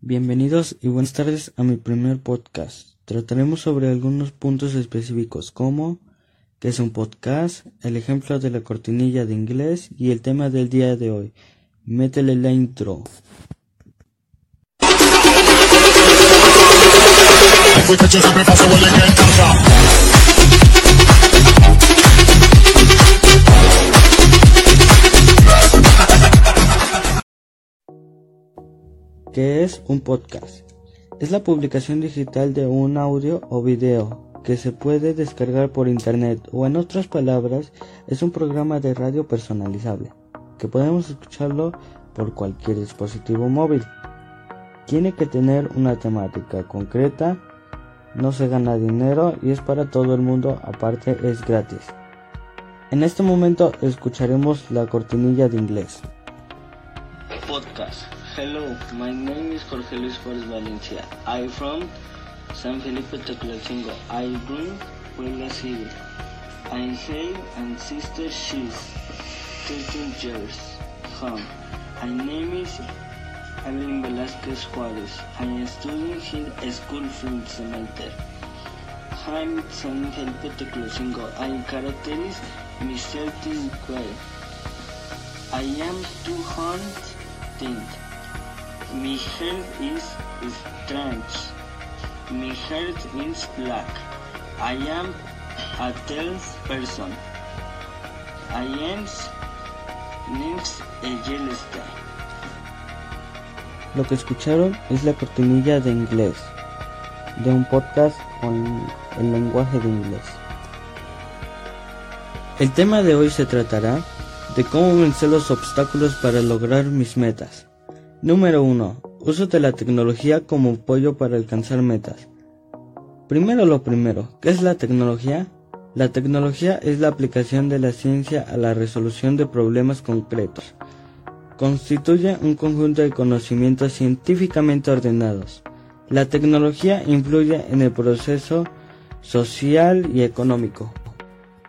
Bienvenidos y buenas tardes a mi primer podcast. Trataremos sobre algunos puntos específicos como qué es un podcast, el ejemplo de la cortinilla de inglés y el tema del día de hoy. Métele la intro. ¿Qué es un podcast? Es la publicación digital de un audio o video que se puede descargar por internet o en otras palabras es un programa de radio personalizable que podemos escucharlo por cualquier dispositivo móvil. Tiene que tener una temática concreta, no se gana dinero y es para todo el mundo, aparte es gratis. En este momento escucharemos la cortinilla de inglés. Podcast. Hello, my name is Jorge Luis Flores Valencia. I'm from San Felipe Teclacingo. I bring Puebla City. I say and sister she's 13 years home. My name is Evelyn Velasquez Juarez. I am studying here at school from Semester. I'm San Felipe Teclacingo. I characterize me certain way. I am 200. My hair is strange. My hair is black. I am a tall person. I am next a Yellowstone. Lo que escucharon es la cortinilla de inglés de un podcast con el lenguaje de inglés. El tema de hoy se tratará de cómo vencer los obstáculos para lograr mis metas. Número 1. Uso de la tecnología como apoyo para alcanzar metas. Primero lo primero, ¿qué es la tecnología? La tecnología es la aplicación de la ciencia a la resolución de problemas concretos. Constituye un conjunto de conocimientos científicamente ordenados. La tecnología influye en el proceso social y económico.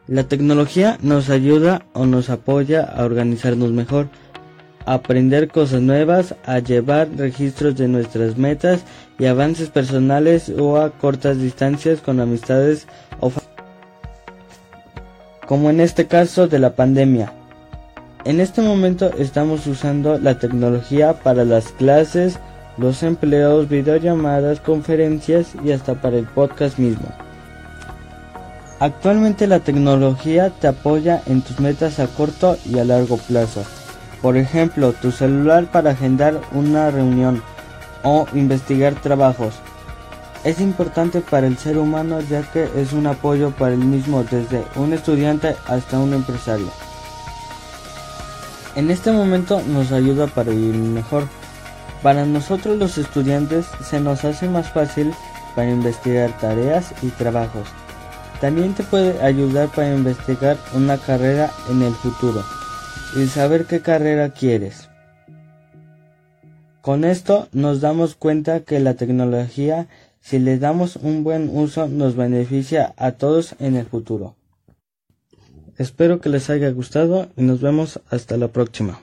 La tecnología nos ayuda o nos apoya a organizarnos mejor, a aprender cosas nuevas, a llevar registros de nuestras metas y avances personales o a cortas distancias con amistades o como en este caso de la pandemia. En este momento estamos usando la tecnología para las clases, los empleos, videollamadas, conferencias y hasta para el podcast mismo. Actualmente la tecnología te apoya en tus metas a corto y a largo plazo. Por ejemplo, tu celular para agendar una reunión o investigar trabajos. Es importante para el ser humano ya que es un apoyo para el mismo desde un estudiante hasta un empresario. En este momento nos ayuda para vivir mejor. Para nosotros los estudiantes se nos hace más fácil para investigar tareas y trabajos. También te puede ayudar para investigar una carrera en el futuro y saber qué carrera quieres. Con esto nos damos cuenta que la tecnología, si le damos un buen uso, nos beneficia a todos en el futuro. Espero que les haya gustado y nos vemos hasta la próxima.